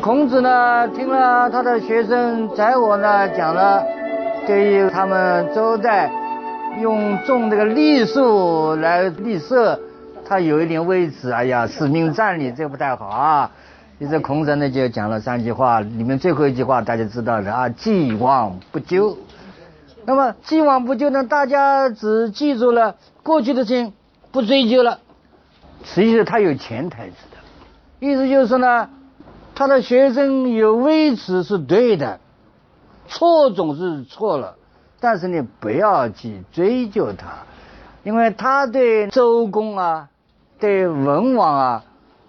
孔子呢，听了他的学生宰我呢讲了，对于他们周代用种这个栗树来立色，他有一点微词，哎呀，使命战力这不太好啊。于是孔子呢就讲了三句话，里面最后一句话大家知道的啊，既往不咎。那么既往不咎呢，大家只记住了过去的事情，不追究了。实际上他有潜台词的，意思就是呢。他的学生有微词是对的，错总是错了，但是你不要去追究他，因为他对周公啊，对文王啊，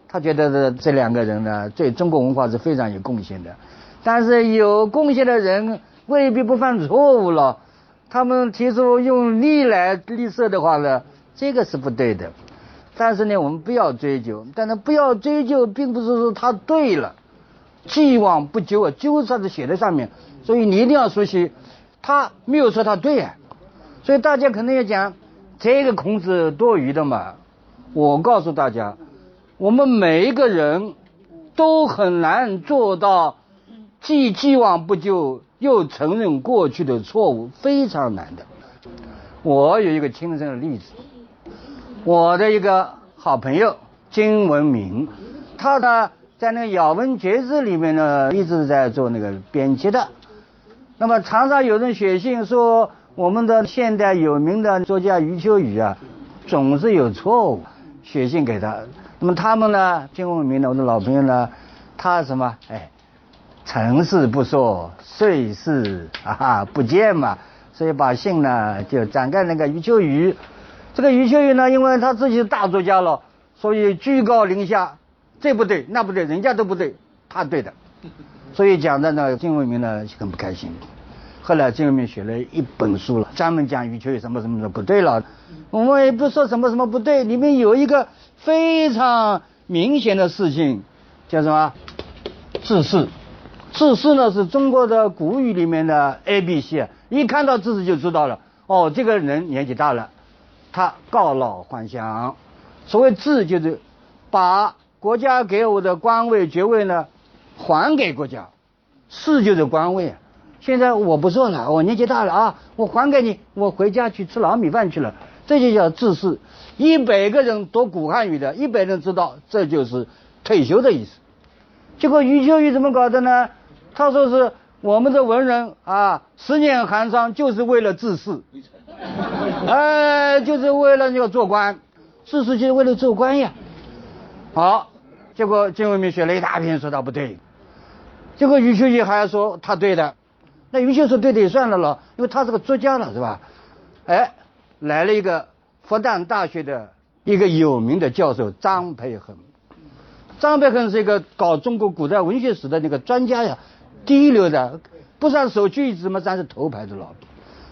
他觉得这这两个人呢，对中国文化是非常有贡献的。但是有贡献的人未必不犯错误了。他们提出用利来立色的话呢，这个是不对的。但是呢，我们不要追究，但是不要追究，并不是说他对了。既往不咎啊，咎字是写在上面，所以你一定要熟悉。他没有说他对啊，所以大家可能要讲这个孔子多余的嘛。我告诉大家，我们每一个人都很难做到既既往不咎，又承认过去的错误，非常难的。我有一个亲身的例子，我的一个好朋友金文明，他呢。在那个《咬文嚼字》里面呢，一直在做那个编辑的。那么常常有人写信说，我们的现代有名的作家余秋雨啊，总是有错误，写信给他。那么他们呢，金文明呢，我的老朋友呢，他什么？哎，成事不说，岁事啊不见嘛，所以把信呢就转给那个余秋雨。这个余秋雨呢，因为他自己是大作家了，所以居高临下。这不对，那不对，人家都不对，他对的，所以讲的呢，金文明呢就很不开心。后来金文明写了一本书了，专门讲余秋雨什么什么的不对了。我们也不说什么什么不对，里面有一个非常明显的事情，叫什么？自私。自私呢是中国的古语里面的 A B C，一看到自私就知道了。哦，这个人年纪大了，他告老还乡。所谓自就是把。国家给我的官位爵位呢，还给国家，是就是官位。现在我不做了，我年纪大了啊，我还给你，我回家去吃老米饭去了。这就叫自恃。一百个人读古汉语的，一百人知道这就是退休的意思。结果余秋雨怎么搞的呢？他说是我们的文人啊，十年寒窗就是为了自恃，哎，就是为了要做官，自恃就是为了做官呀。好，结果金文明写了一大篇说他不对，结果余秋雨还要说他对的，那余秋说对的也算了了，因为他是个作家了是吧？哎，来了一个复旦大学的一个有名的教授张培恒，张培恒是一个搞中国古代文学史的那个专家呀，第一流的，不算首屈一指嘛，算是头牌的了。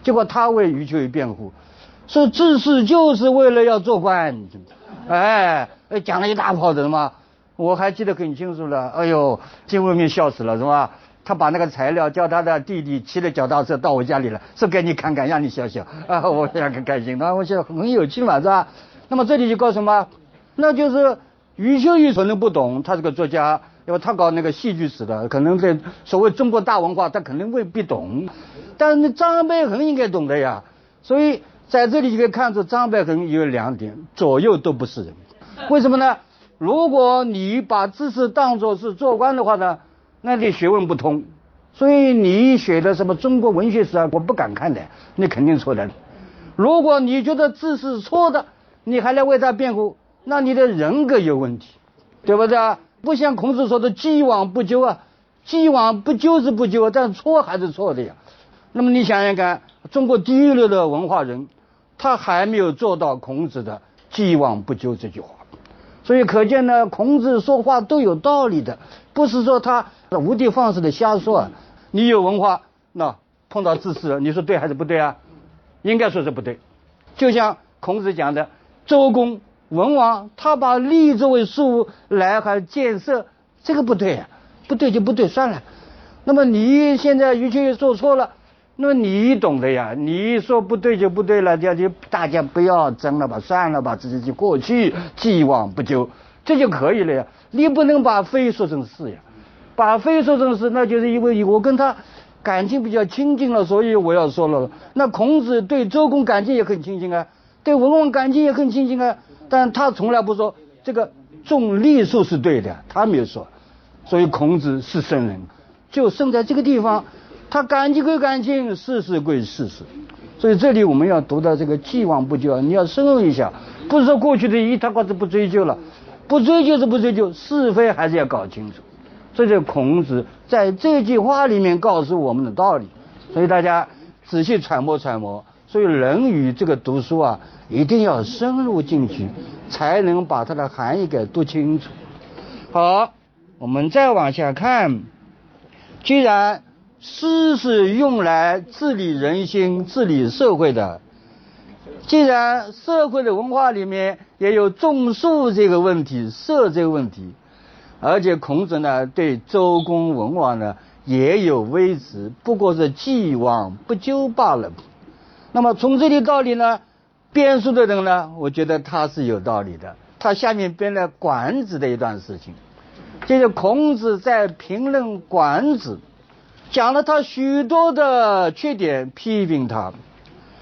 结果他为余秋雨辩护，说治世就是为了要做官。哎，讲了一大炮的什么，我还记得很清楚了。哎呦，金文明笑死了是吧？他把那个材料叫他的弟弟骑着脚踏车到我家里来，说给你看看，让你笑笑啊，我也很开心。那我想很有趣嘛，是吧？那么这里就告诉什么？那就是余秋雨可能不懂，他是个作家，因为他搞那个戏剧史的，可能在所谓中国大文化他可能未必懂，但是张培恒应该懂的呀，所以。在这里就可以看出张百恒有两点，左右都不是人。为什么呢？如果你把知识当作是做官的话呢，那你学问不通。所以你写的什么中国文学史啊，我不敢看的，你肯定错的。如果你觉得字是错的，你还来为他辩护，那你的人格有问题，对不对啊？不像孔子说的“既往不咎”啊，“既往不咎”是不咎，但错还是错的呀。那么你想想看，中国第一流的文化人。他还没有做到孔子的“既往不咎”这句话，所以可见呢，孔子说话都有道理的，不是说他无的放矢的瞎说啊！你有文化，那碰到知识了，你说对还是不对啊？应该说是不对。就像孔子讲的，周公文王他把利作为事物来还建设，这个不对啊，不对就不对，算了。那么你现在于谦说错了，那你懂的呀，你说不对就不对了，就就大家不要争了吧，算了吧，这就过去，既往不咎，这就可以了呀。你不能把非说成是呀，把非说成是，那就是因为我跟他感情比较亲近了，所以我要说了。那孔子对周公感情也很亲近啊，对文王感情也很亲近啊，但他从来不说这个重利数是对的，他没有说。所以孔子是圣人，就生在这个地方，他感情归感情，事实归事实。所以这里我们要读到这个既往不咎，你要深入一下，不是说过去的一塌瓜子不追究了。不追究是不追究，是非还是要搞清楚。这就是孔子在这句话里面告诉我们的道理。所以大家仔细揣摩揣摩。所以《论语》这个读书啊，一定要深入进去，才能把它的含义给读清楚。好，我们再往下看。既然诗是用来治理人心、治理社会的。既然社会的文化里面也有种树这个问题、色这个问题，而且孔子呢对周公文王呢也有微词，不过是既往不咎罢了。那么从这里道理呢，编书的人呢，我觉得他是有道理的。他下面编了管子的一段事情，就是孔子在评论管子，讲了他许多的缺点，批评他。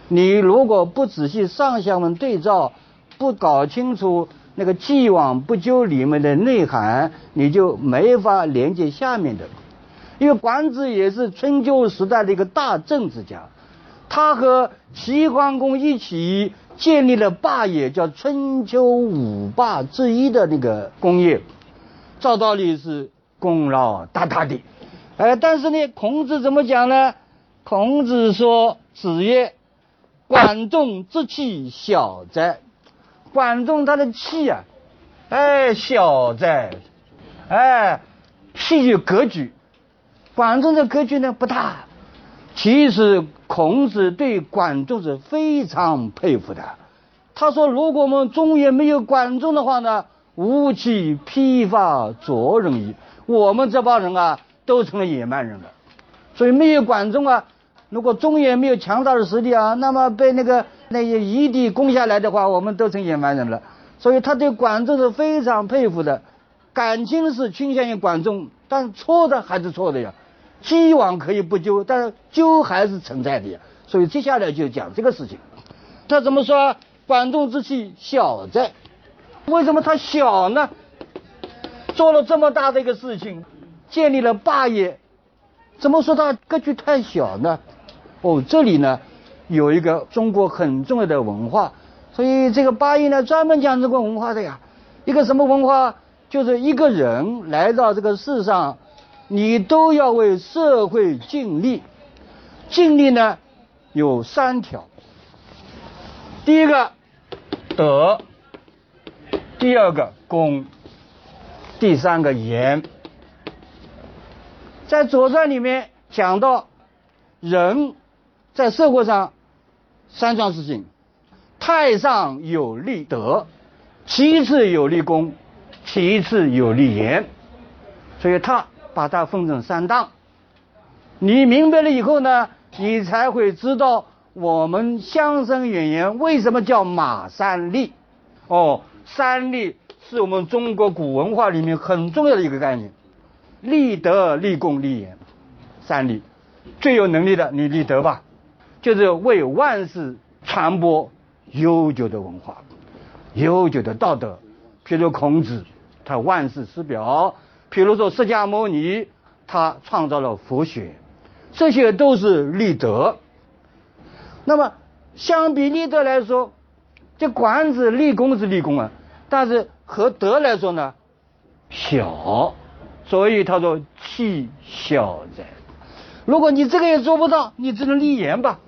你如果不仔细上下文对照，不搞清楚那个“既往不咎”里面的内涵，你就没法连接下面的。因为管子也是春秋时代的一个大政治家，他和齐桓公一起建立了霸业，叫春秋五霸之一的那个工业，照道理是功劳大大的。哎，但是呢，孔子怎么讲呢？孔子说：“子曰。”管仲之气小哉，管仲他的气啊，哎小哉，哎气有格局，管仲的格局呢不大。其实孔子对管仲是非常佩服的。他说，如果我们中原没有管仲的话呢，武器披发着人矣。我们这帮人啊，都成了野蛮人了。所以没有管仲啊。如果中原没有强大的实力啊，那么被那个那些夷狄攻下来的话，我们都成野蛮人了。所以他对管仲是非常佩服的，感情是倾向于管仲，但错的还是错的呀。既往可以不咎，但是咎还是存在的呀。所以接下来就讲这个事情。他怎么说？管仲之气小哉？为什么他小呢？做了这么大的一个事情，建立了霸业，怎么说他格局太小呢？哦，这里呢有一个中国很重要的文化，所以这个八义呢专门讲这个文化的呀。一个什么文化？就是一个人来到这个世上，你都要为社会尽力。尽力呢有三条：第一个德，第二个公，第三个严。在《左传》里面讲到人。在社会上，三桩事情：太上有立德，其次有立功，其次有立言。所以他把它分成三档。你明白了以后呢，你才会知道我们相声演员为什么叫马三立。哦，三立是我们中国古文化里面很重要的一个概念：立德、立功、立言。三立，最有能力的，你立德吧。就是为万世传播悠久的文化、悠久的道德。譬如孔子，他万世师表；譬如说释迦牟尼，他创造了佛学，这些都是立德。那么相比立德来说，这管子立功是立功啊，但是和德来说呢，小。所以他说气小人。如果你这个也做不到，你只能立言吧。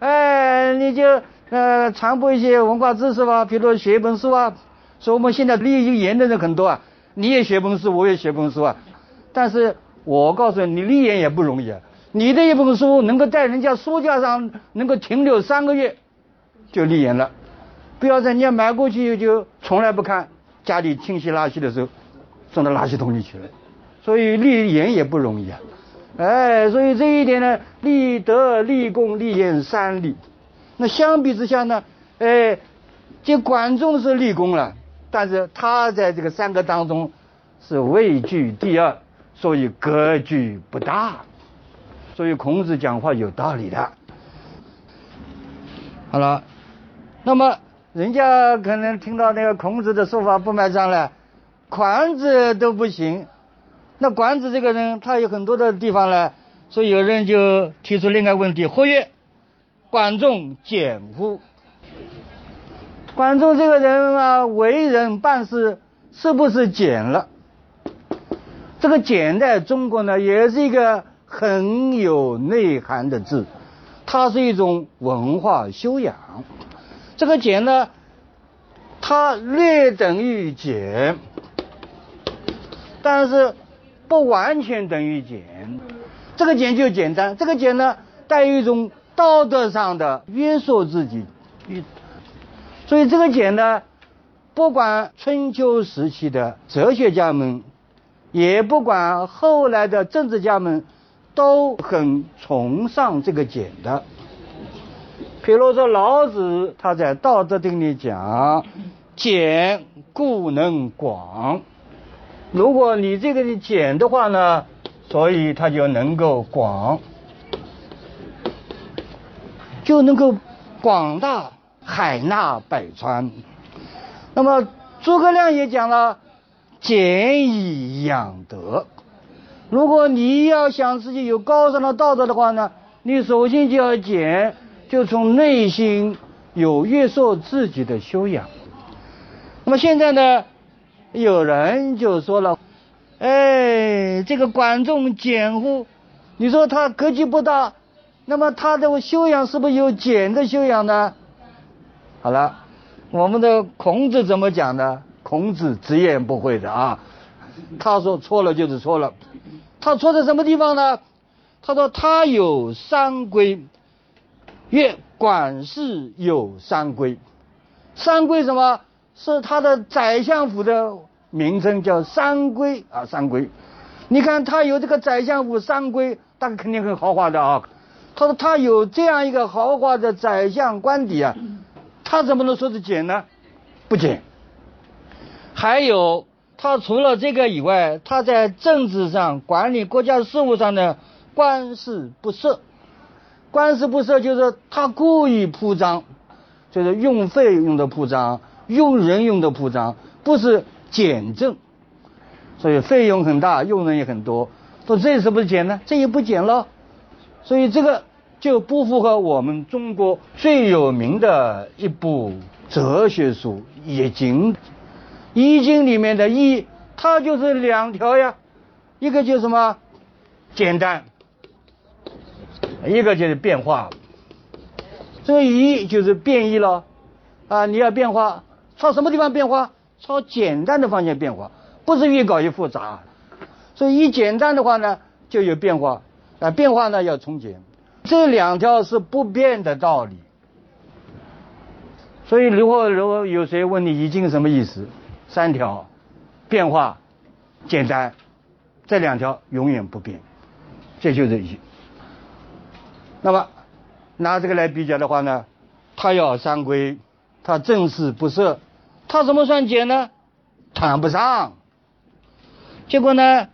哎，你就呃传播一些文化知识吧，比如写一本书啊。说我们现在立言的人很多啊，你也写本书，我也写本书啊。但是我告诉你，你立言也不容易啊。你的一本书能够在人家书架上能够停留三个月，就立言了。不要在人家买过去就从来不看，家里清洗垃圾的时候送到垃圾桶里去了。所以立言也不容易啊。哎，所以这一点呢，立德、立功、立言三立。那相比之下呢，哎，这管仲是立功了，但是他在这个三个当中是位居第二，所以格局不大。所以孔子讲话有道理的。好了，那么人家可能听到那个孔子的说法不买账了，款子都不行。那管子这个人，他有很多的地方呢，所以有人就提出另外一个问题：或曰，管仲简乎？管仲这个人啊，为人办事是不是简了？这个简在中国呢，也是一个很有内涵的字，它是一种文化修养。这个简呢，它略等于简，但是。不完全等于简，这个简就简单，这个简呢带有一种道德上的约束自己，所以这个简呢，不管春秋时期的哲学家们，也不管后来的政治家们，都很崇尚这个简的。比如说老子他在《道德经》里讲：“简故能广。”如果你这个简的话呢，所以它就能够广，就能够广大海纳百川。那么诸葛亮也讲了，俭以养德。如果你要想自己有高尚的道德的话呢，你首先就要俭，就从内心有约束自己的修养。那么现在呢？有人就说了，哎，这个管仲简乎？你说他格局不大，那么他的修养是不是有简的修养呢？好了，我们的孔子怎么讲的？孔子直言不讳的啊，他说错了就是错了。他错在什么地方呢？他说他有三规，曰管事有三规。三规什么？是他的宰相府的名称叫三规啊，三规。你看他有这个宰相府三规，大概肯定很豪华的啊。他说他有这样一个豪华的宰相官邸啊，他怎么能说是简呢？不简。还有他除了这个以外，他在政治上管理国家事务上的，官事不涉。官事不涉就是他故意铺张，就是用费用的铺张。用人用的铺张不是简政，所以费用很大，用人也很多。说这是不是简呢？这也不简了。所以这个就不符合我们中国最有名的一部哲学书《易经》。《易经》里面的易，它就是两条呀，一个就是什么简单，一个就是变化。这个易就是变异了啊，你要变化。朝什么地方变化？朝简单的方向变化，不是越搞越复杂。所以一简单的话呢，就有变化。啊，变化呢要从简，这两条是不变的道理。所以如果如果有谁问你易经什么意思，三条，变化，简单，这两条永远不变，这就是易。那么拿这个来比较的话呢，它要三规，它正事不设。他怎么算简呢？谈不上。结果呢，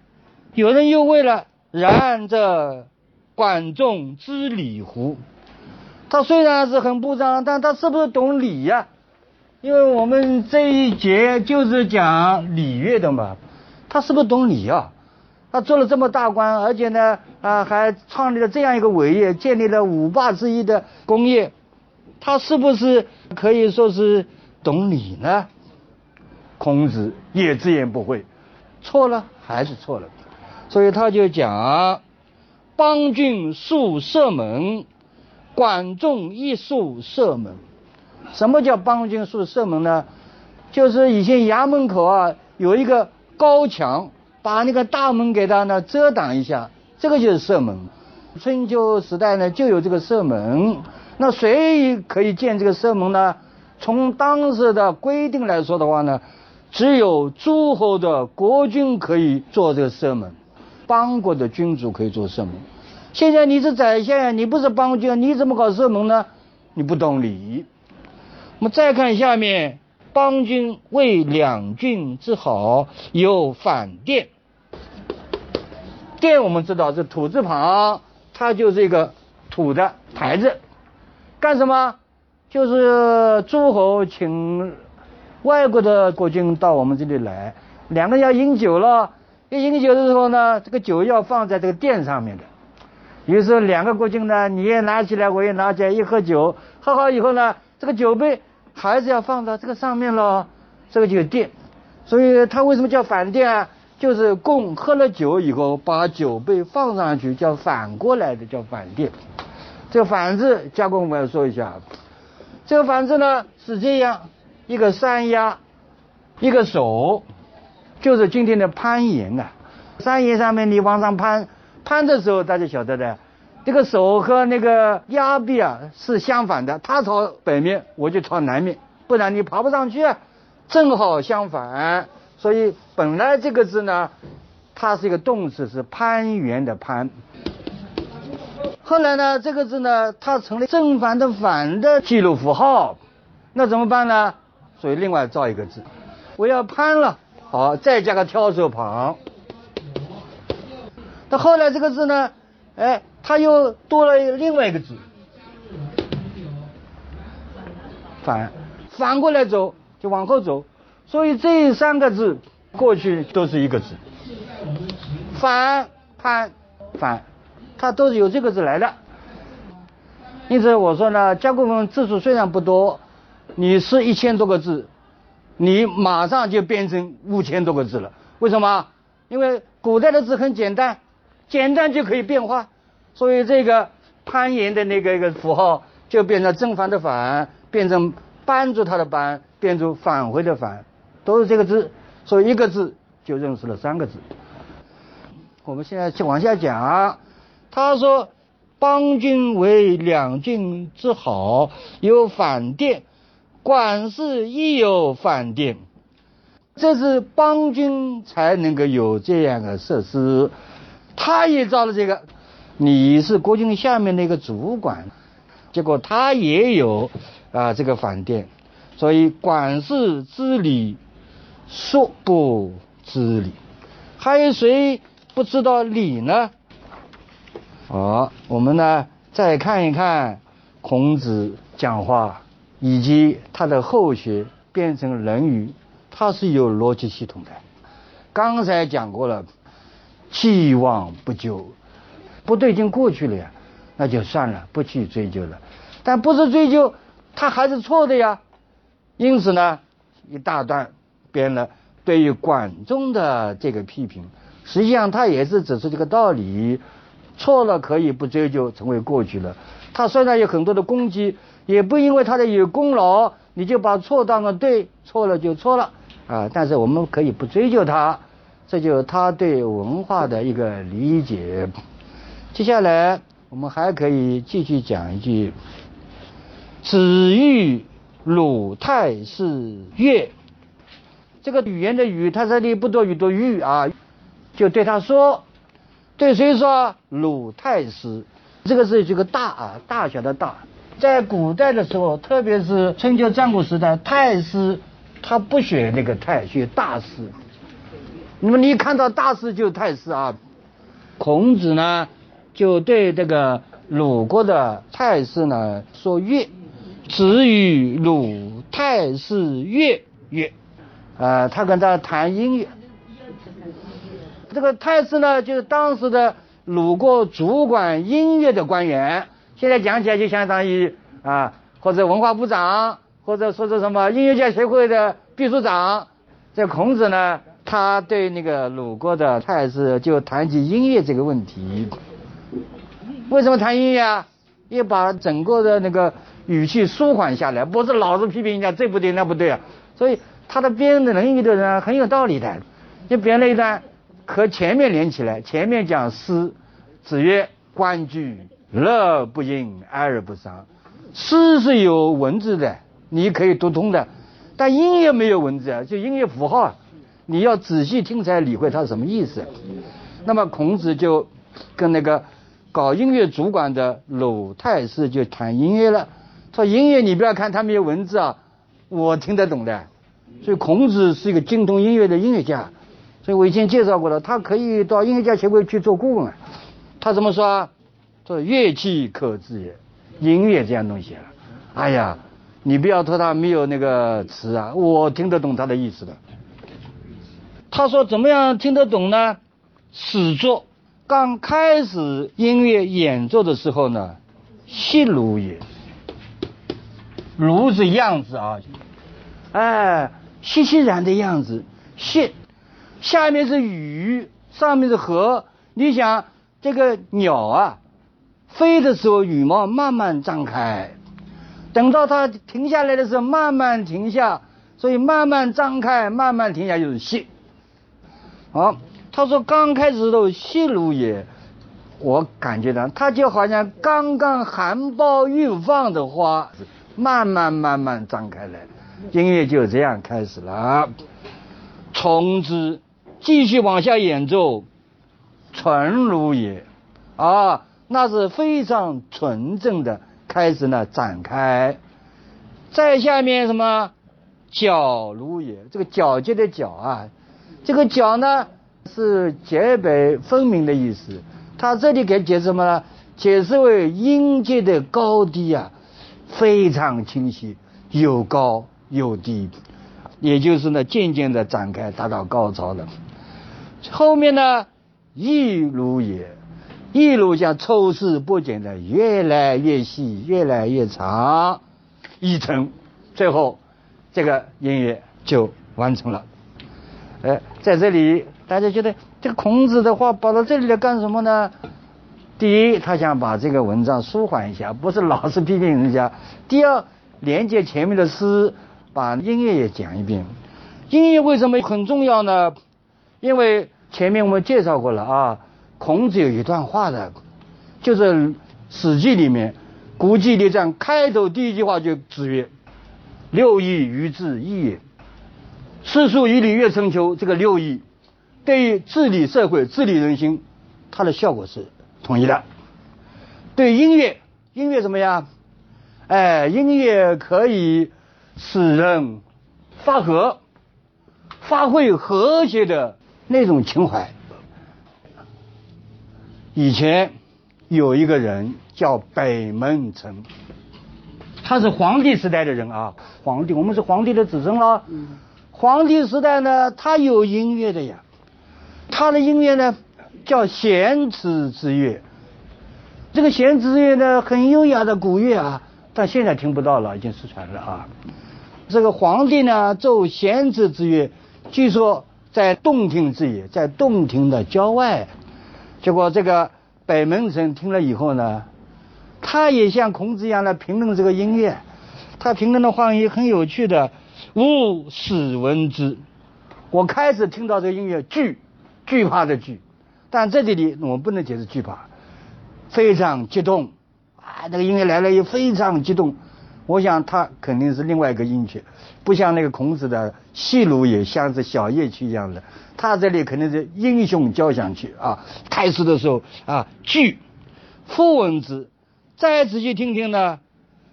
有人又问了：然这管仲知礼乎？他虽然是很不张，但他是不是懂礼呀？因为我们这一节就是讲礼乐的嘛。他是不是懂礼啊？他做了这么大官，而且呢，啊，还创立了这样一个伟业，建立了五霸之一的功业，他是不是可以说是？懂礼呢？孔子也直言不讳，错了还是错了，所以他就讲：邦君戍射门，管仲亦戍射门。什么叫邦君戍射门呢？就是以前衙门口啊有一个高墙，把那个大门给它呢遮挡一下，这个就是射门。春秋时代呢就有这个射门，那谁可以建这个射门呢？从当时的规定来说的话呢，只有诸侯的国君可以做这个射门，邦国的君主可以做射门。现在你是宰相，你不是邦君，你怎么搞射门呢？你不懂礼仪。我们再看下面，邦君为两郡之好，有反殿。殿我们知道是土字旁，它就是一个土的台子，干什么？就是诸侯请外国的国君到我们这里来，两个人要饮酒了，一饮酒的时候呢，这个酒要放在这个殿上面的。于是两个国君呢，你也拿起来，我也拿起来，一喝酒，喝好以后呢，这个酒杯还是要放到这个上面了，这个就是殿。所以它为什么叫反殿啊？就是共喝了酒以后，把酒杯放上去，叫反过来的，叫反殿。这个反字，加工我们要说一下。这个反字呢是这样，一个山崖，一个手，就是今天的攀岩啊。山岩上面你往上攀，攀的时候大家晓得的，这个手和那个崖壁啊是相反的，它朝北面，我就朝南面，不然你爬不上去啊。正好相反。所以本来这个字呢，它是一个动词，是攀援的攀。后来呢，这个字呢，它成了正反的反的记录符号，那怎么办呢？所以另外造一个字，我要攀了，好，再加个挑手旁。那后来这个字呢，哎，它又多了另外一个字，反，反过来走就往后走。所以这三个字过去都是一个字，反、攀、反，它都是由这个字来的。因此我说呢，甲骨文字数虽然不多，你是一千多个字，你马上就变成五千多个字了。为什么？因为古代的字很简单，简单就可以变化。所以这个攀岩的那个一个符号就变成正反的反，变成帮助他的帮，变成返回的返。都是这个字，所以一个字就认识了三个字。我们现在去往下讲，他说：“邦君为两郡之好，有反殿，管事亦有反殿。这是邦君才能够有这样的设施，他也造了这个。你是国君下面的一个主管，结果他也有啊这个反殿，所以管事之礼。”说不知礼，还有谁不知道礼呢？好，我们呢再看一看孔子讲话，以及他的后学变成《论语》，它是有逻辑系统的。刚才讲过了，既往不咎，不对，已经过去了呀，那就算了，不去追究了。但不是追究，他还是错的呀。因此呢，一大段。编了对于管仲的这个批评，实际上他也是指出这个道理，错了可以不追究，成为过去了。他虽然有很多的攻击，也不因为他的有功劳，你就把错当成对，错了就错了啊。但是我们可以不追究他，这就是他对文化的一个理解。接下来我们还可以继续讲一句：子欲鲁太师乐。这个语言的语，它这里不多语多欲啊，就对他说，对谁说？鲁太师，这个是这个大啊，大小的大，在古代的时候，特别是春秋战国时代，太师他不选那个太，选大师。那么你看到大师就太师啊，孔子呢就对这个鲁国的太师呢说乐，子与鲁太师乐乐。呃，他跟他谈音乐，这个太师呢，就是当时的鲁国主管音乐的官员。现在讲起来就相当于啊，或者文化部长，或者说是什么音乐家协会的秘书长。这孔子呢，他对那个鲁国的太师就谈起音乐这个问题。为什么谈音乐啊？要把整个的那个语气舒缓下来，不是老是批评人家这不对那不对啊。所以。他的编的《论语》的人很有道理的，就编了一段：和前面连起来，前面讲诗，子曰：“关雎，乐不淫，哀而不伤。”诗是有文字的，你可以读通的，但音乐没有文字啊，就音乐符号，你要仔细听才理会它是什么意思。那么孔子就跟那个搞音乐主管的鲁太师就谈音乐了，说音乐你不要看它没有文字啊，我听得懂的。所以孔子是一个精通音乐的音乐家，所以我以前介绍过了，他可以到音乐家协会去做顾问啊。他怎么说？说乐器可知也，音乐这样东西啊，哎呀，你不要说他没有那个词啊，我听得懂他的意思的。他说怎么样听得懂呢？始作刚开始音乐演奏的时候呢，细如也，如是样子啊，哎。熙熙然的样子，谢，下面是雨，上面是河。你想这个鸟啊，飞的时候羽毛慢慢张开，等到它停下来的时候慢慢停下，所以慢慢张开，慢慢停下就是谢。好，他说刚开始都谢如也，我感觉到它就好像刚刚含苞欲放的花，慢慢慢慢张开来。音乐就这样开始了，从之继续往下演奏，纯如也，啊，那是非常纯正的开始呢展开。再下面什么皎如也，这个皎洁的皎啊，这个皎呢是洁白分明的意思。他这里给解释什么呢？解释为音阶的高低啊，非常清晰，有高。有低，也就是呢，渐渐的展开，达到高潮了。后面呢，一如也，一如像抽丝剥茧的，越来越细，越来越长，一成，最后这个音乐就完成了。哎，在这里，大家觉得这个孔子的话跑到这里来干什么呢？第一，他想把这个文章舒缓一下，不是老是批评人家；第二，连接前面的诗。把音乐也讲一遍，音乐为什么很重要呢？因为前面我们介绍过了啊，孔子有一段话的，就是《史记》里面《古记列传》开头第一句话就子曰：“六艺于治义也。”诗书以礼乐春秋，这个六艺对于治理社会、治理人心，它的效果是统一的。对音乐，音乐怎么样？哎，音乐可以。使人发和，发挥和谐的那种情怀。以前有一个人叫北门臣，他是皇帝时代的人啊。皇帝，我们是皇帝的子孙了。皇帝时代呢，他有音乐的呀。他的音乐呢，叫弦子之乐。这个弦子之乐呢，很优雅的古乐啊。但现在听不到了，已经失传了啊。这个皇帝呢奏弦子之乐，据说在洞庭之野，在洞庭的郊外。结果这个北门神听了以后呢，他也像孔子一样的评论这个音乐。他评论的话也很有趣的，吾始闻之。我开始听到这个音乐惧，惧怕的惧。但在这里我不能解释惧怕，非常激动。啊，那个音乐来了也非常激动，我想他肯定是另外一个音曲，不像那个孔子的戏鲁也像是小夜曲一样的，他这里肯定是英雄交响曲啊。开始的时候啊，句，复闻之，再仔细听听呢，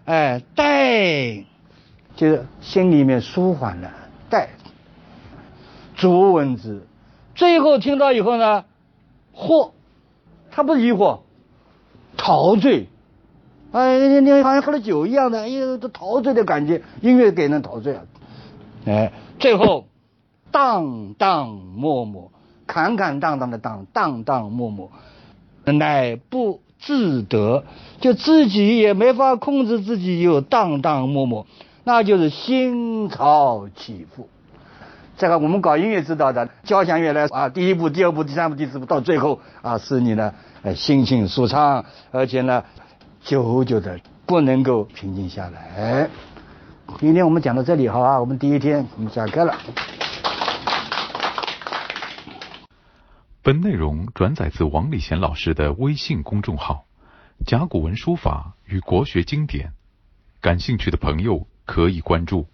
哎，待，就是心里面舒缓了，待，逐闻之，最后听到以后呢，惑，他不是疑惑，陶醉。哎，你你好像喝了酒一样的，哎呦，都陶醉的感觉，音乐给人陶醉啊！哎，最后，荡荡默默，坎坎荡荡的荡，荡荡默默，乃不自得，就自己也没法控制自己，又荡荡默默，那就是心潮起伏。这个我们搞音乐知道的，交响乐来啊，第一步、第二步、第三步、第四步，到最后啊，使你呢，哎，心情舒畅，而且呢。久久的不能够平静下来。今天我们讲到这里，好啊，我们第一天我们下课了。本内容转载自王礼贤老师的微信公众号“甲骨文书法与国学经典”，感兴趣的朋友可以关注。